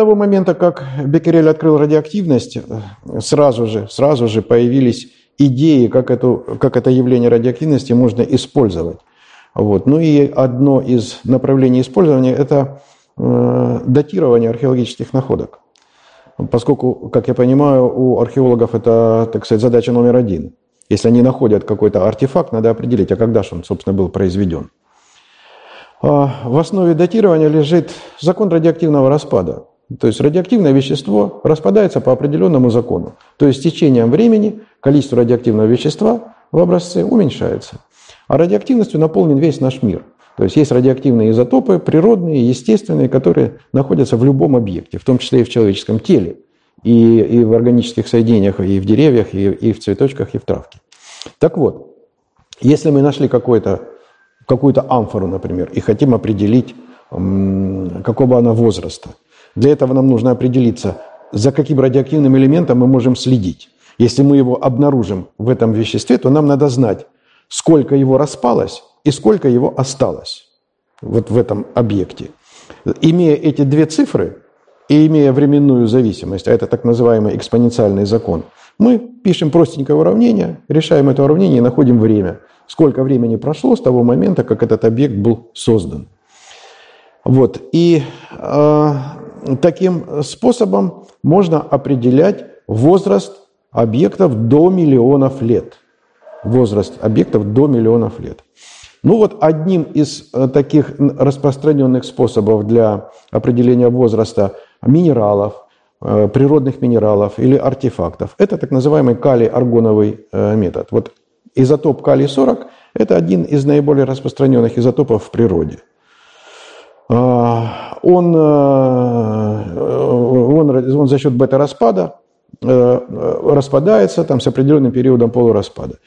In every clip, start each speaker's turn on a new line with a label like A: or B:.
A: того момента, как Беккерель открыл радиоактивность, сразу же, сразу же появились идеи, как, эту, как это явление радиоактивности можно использовать. Вот. Ну и одно из направлений использования – это э, датирование археологических находок. Поскольку, как я понимаю, у археологов это, так сказать, задача номер один. Если они находят какой-то артефакт, надо определить, а когда же он, собственно, был произведен. А в основе датирования лежит закон радиоактивного распада. То есть радиоактивное вещество распадается по определенному закону. То есть с течением времени количество радиоактивного вещества в образце уменьшается. А радиоактивностью наполнен весь наш мир. То есть есть радиоактивные изотопы, природные, естественные, которые находятся в любом объекте, в том числе и в человеческом теле, и, и в органических соединениях, и в деревьях, и, и в цветочках, и в травке. Так вот, если мы нашли какую-то какую-то амфору, например, и хотим определить, какого она возраста, для этого нам нужно определиться, за каким радиоактивным элементом мы можем следить. Если мы его обнаружим в этом веществе, то нам надо знать, сколько его распалось и сколько его осталось вот в этом объекте. Имея эти две цифры и имея временную зависимость, а это так называемый экспоненциальный закон, мы пишем простенькое уравнение, решаем это уравнение и находим время. Сколько времени прошло с того момента, как этот объект был создан. Вот. И э, таким способом можно определять возраст объектов до миллионов лет. Возраст объектов до миллионов лет. Ну вот одним из э, таких распространенных способов для определения возраста минералов, э, природных минералов или артефактов, это так называемый калий-аргоновый э, метод. Вот изотоп калий-40 – это один из наиболее распространенных изотопов в природе. А, он, он, он за счет бета-распада распадается там, с определенным периодом полураспада.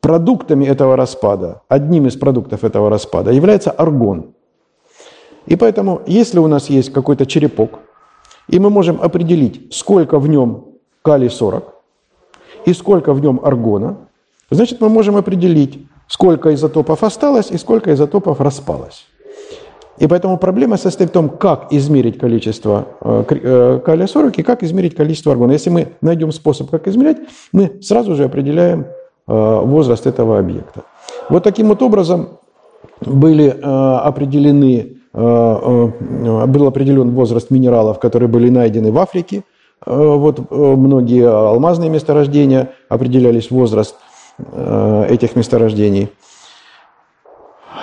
A: Продуктами этого распада, одним из продуктов этого распада является аргон. И поэтому, если у нас есть какой-то черепок, и мы можем определить, сколько в нем калий-40 и сколько в нем аргона, значит, мы можем определить, сколько изотопов осталось и сколько изотопов распалось. И поэтому проблема состоит в том, как измерить количество э, э, калия-40 и как измерить количество аргона. Если мы найдем способ, как измерять, мы сразу же определяем Э, возраст этого объекта. Вот таким вот образом были определены, был определен возраст минералов, которые были найдены в Африке. Вот многие алмазные месторождения определялись возраст этих месторождений.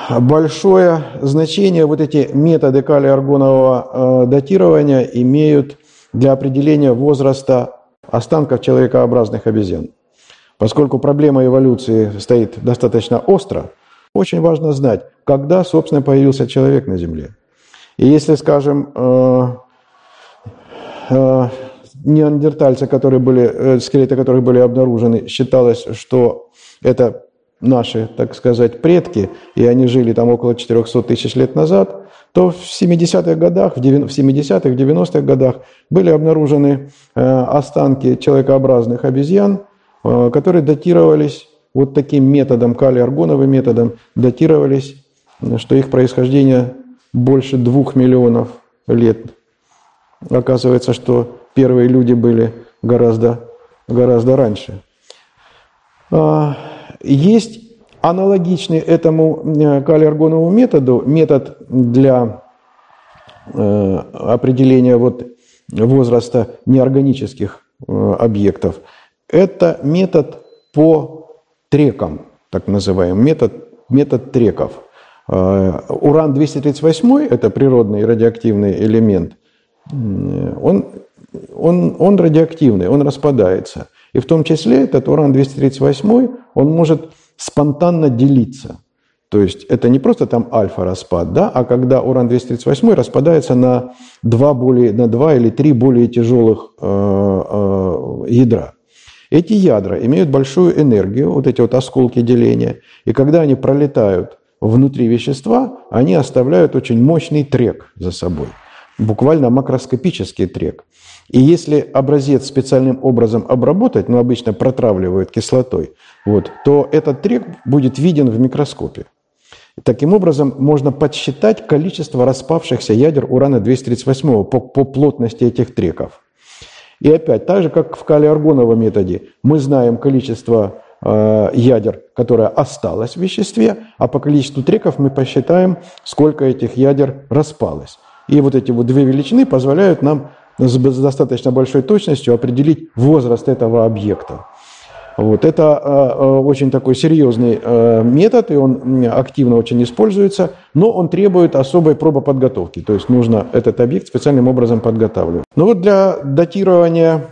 A: Большое значение вот эти методы калия-аргонового датирования имеют для определения возраста останков человекообразных обезьян. Поскольку проблема эволюции стоит достаточно остро, очень важно знать, когда, собственно, появился человек на Земле. И если, скажем, э, э, неандертальцы, которые были, э, скелеты которых были обнаружены, считалось, что это наши, так сказать, предки, и они жили там около 400 тысяч лет назад, то в 70-х годах, в 70-х, 90-х годах были обнаружены останки человекообразных обезьян, Э, которые датировались вот таким методом, калий-аргоновым методом, датировались, что их происхождение больше двух миллионов лет. Оказывается, что первые люди были гораздо, гораздо раньше. Есть аналогичный этому э, калий-аргоновому методу метод для э, определения вот возраста неорганических объектов – это метод по трекам, так называемый, метод, метод треков. Э, Уран-238, это природный радиоактивный элемент, он, он, он радиоактивный, он распадается. И в том числе этот уран-238, он может спонтанно делиться. То есть это не просто там альфа-распад, да, а когда уран-238 распадается на два, более, на два или три более тяжелых э, э, ядра. Эти ядра имеют большую энергию, вот эти вот осколки деления, и когда они пролетают внутри вещества, они оставляют очень мощный трек за собой, буквально макроскопический трек. И если образец специальным образом обработать, ну обычно протравливают кислотой, вот, то этот трек будет виден в микроскопе. Таким образом, можно подсчитать количество распавшихся ядер урана-238 по, по плотности этих треков. И опять, так же, как в калиаргоновом методе, мы знаем количество э, ядер, которое осталось в веществе, а по количеству треков мы посчитаем, сколько этих ядер распалось. И вот эти вот две величины позволяют нам с достаточно большой точностью определить возраст этого объекта. Вот. Это э, э, очень такой серьезный э, метод, и он активно очень используется, но он требует особой пробоподготовки. То есть нужно этот объект специальным образом подготавливать. Но вот для датирования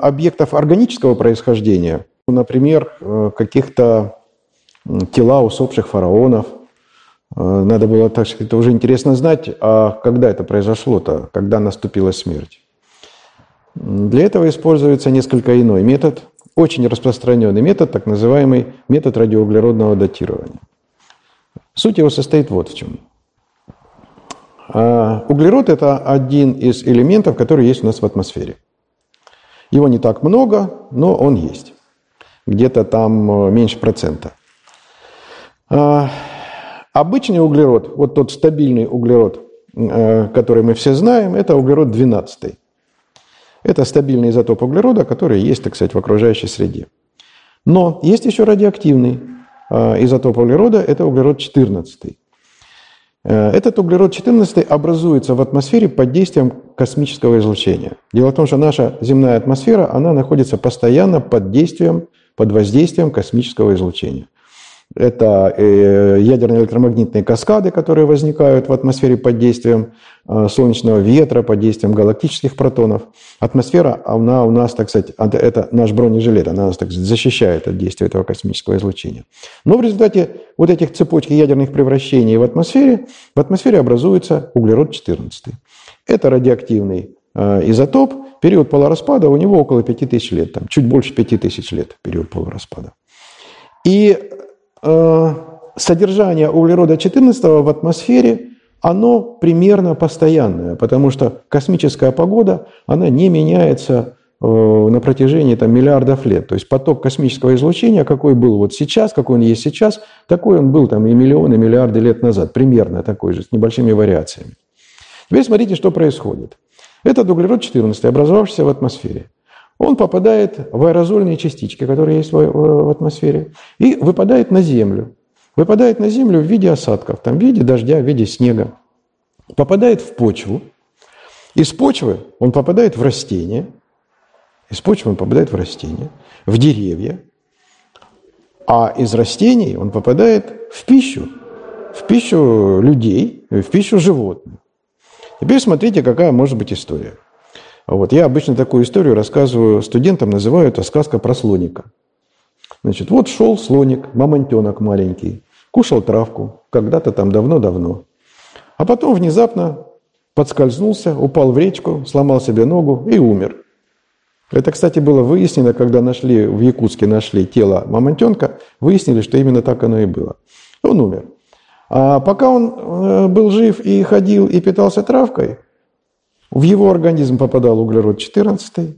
A: объектов органического происхождения, например, каких-то тела усопших фараонов, надо было, так сказать, это уже интересно знать, а когда это произошло-то, когда наступила смерть. Для этого используется несколько иной метод – очень распространенный метод, так называемый метод радиоуглеродного датирования. Суть его состоит вот в чем. А, углерод – это один из элементов, который есть у нас в атмосфере. Его не так много, но он есть. Где-то там э, меньше процента. Обычный углерод, вот тот стабильный углерод, э, который мы все знаем, это углерод 12. Это стабильный изотоп углерода, который есть, так сказать, в окружающей среде. Но есть еще радиоактивный а, изотоп углерода, это углерод 14. Э, этот углерод 14 образуется в атмосфере под действием космического излучения. Дело в том, что наша земная атмосфера, она находится постоянно под действием, под воздействием космического излучения. Это э, ядерные электромагнитные каскады, которые возникают в атмосфере под действием э, солнечного ветра, под действием галактических протонов. Атмосфера, она у нас, так сказать, это наш бронежилет, она нас, так сказать, защищает от действия этого космического излучения. Но в результате вот этих цепочек ядерных превращений в атмосфере, в атмосфере образуется углерод-14. Это радиоактивный э, изотоп, период полураспада у него около 5000 лет, там, чуть больше 5000 лет период полураспада. И содержание углерода-14 в атмосфере, оно примерно постоянное, потому что космическая погода, она не меняется э, на протяжении там, миллиардов лет. То есть поток космического излучения, какой был вот сейчас, какой он есть сейчас, такой он был там и миллионы, миллиарды лет назад, примерно такой же, с небольшими вариациями. Теперь смотрите, что происходит. Этот углерод-14, образовавшийся в атмосфере, он попадает в аэрозольные частички, которые есть в атмосфере, и выпадает на Землю. Выпадает на Землю в виде осадков, там, в виде дождя, в виде снега. Попадает в почву. Из почвы он попадает в растения. Из почвы он попадает в растения, в деревья. А из растений он попадает в пищу. В пищу людей, в пищу животных. Теперь смотрите, какая может быть история. Вот. Я обычно такую историю рассказываю студентам, называю это сказка про слоника. Значит, вот шел слоник, мамонтенок маленький, кушал травку, когда-то там давно-давно. А потом внезапно подскользнулся, упал в речку, сломал себе ногу и умер. Это, кстати, было выяснено, когда нашли в Якутске нашли тело мамонтенка, выяснили, что именно так оно и было. Он умер. А пока он э, был жив и ходил и питался травкой, в его организм попадал углерод 14,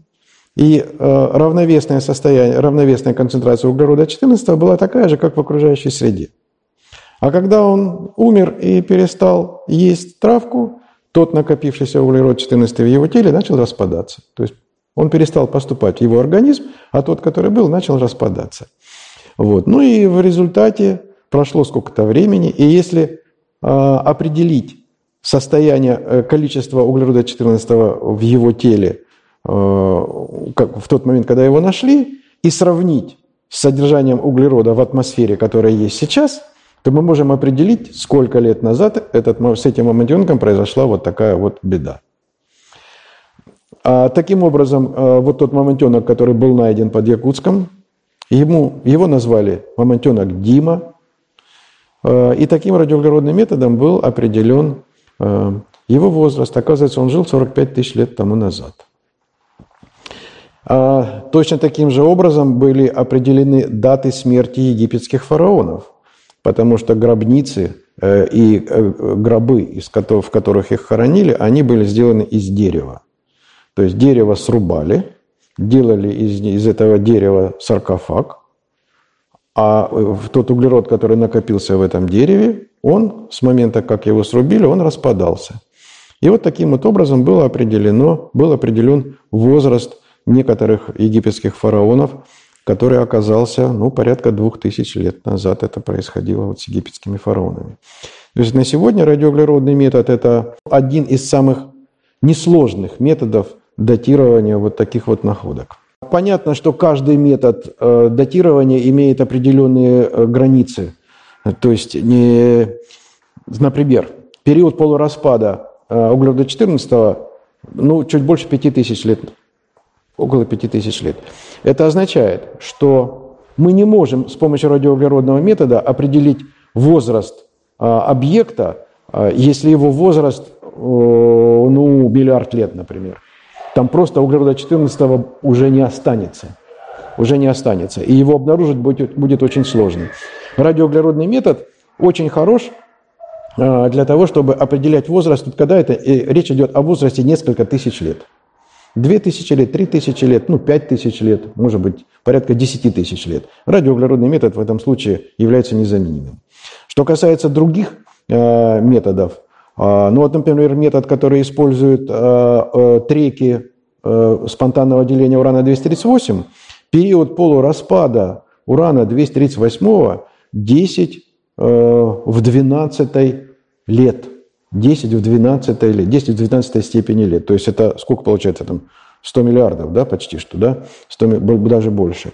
A: и э, равновесное состояние, равновесная концентрация углерода 14 была такая же, как в окружающей среде. А когда он умер и перестал есть травку, тот накопившийся углерод 14 в его теле начал распадаться. То есть он перестал поступать в его организм, а тот, который был, начал распадаться. Вот. Ну и в результате прошло сколько-то времени, и если э, определить состояние, э, количество углерода 14 в его теле э, как в тот момент, когда его нашли, и сравнить с содержанием углерода в атмосфере, которое есть сейчас, то мы можем определить, сколько лет назад этот, с этим мамонтенком произошла вот такая вот беда. А таким образом, э, вот тот мамонтенок, который был найден под Якутском, ему, его назвали мамонтенок Дима, и таким радиоуглеродным методом был определен его возраст, оказывается, он жил 45 тысяч лет тому назад. А точно таким же образом были определены даты смерти египетских фараонов, потому что гробницы э, и э, гробы, в которых их хоронили, они были сделаны из дерева. То есть дерево срубали, делали из, из этого дерева саркофаг, а тот углерод, который накопился в этом дереве, он с момента, как его срубили, он распадался. И вот таким вот образом было определено, был определен возраст некоторых египетских фараонов, который оказался, ну, порядка двух тысяч лет назад это происходило вот с египетскими фараонами. То есть на сегодня радиоуглеродный метод – это один из самых несложных методов датирования вот таких вот находок. Понятно, что каждый метод э, датирования имеет определенные э, границы. То есть, не, например, период полураспада э, углерода 14 ну, чуть больше 5000 лет около 5000 лет. Это означает, что мы не можем с помощью радиоуглеродного метода определить возраст а, объекта, а, если его возраст, ну, миллиард лет, например. Там просто углерода 14 уже не останется. Уже не останется. И его обнаружить будет, будет очень сложно. Радиоуглеродный метод очень хорош а, для того, чтобы определять возраст, когда это, речь идет о возрасте несколько тысяч лет. Две тысячи лет, три тысячи лет, ну, пять тысяч лет, может быть, порядка десяти тысяч лет. Радиоуглеродный метод в этом случае является незаменимым. Что касается других э, методов, э, ну вот, например, метод, который использует э, треки спонтанного деления урана-238, период полураспада урана-238 10 э, в 12 лет – 10 в 12 или 10 в 12 степени лет. То есть это сколько получается там? 100 миллиардов, да, почти что, да? 100, даже больше.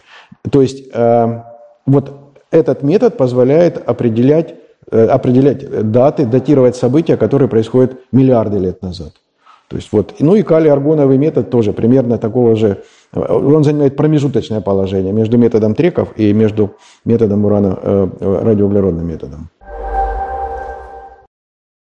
A: То есть э, вот этот метод позволяет определять, э, определять даты, датировать события, которые происходят миллиарды лет назад. То есть вот, ну и калий-аргоновый метод тоже примерно такого же, он занимает промежуточное положение между методом треков и между методом урано, э, радиоуглеродным методом.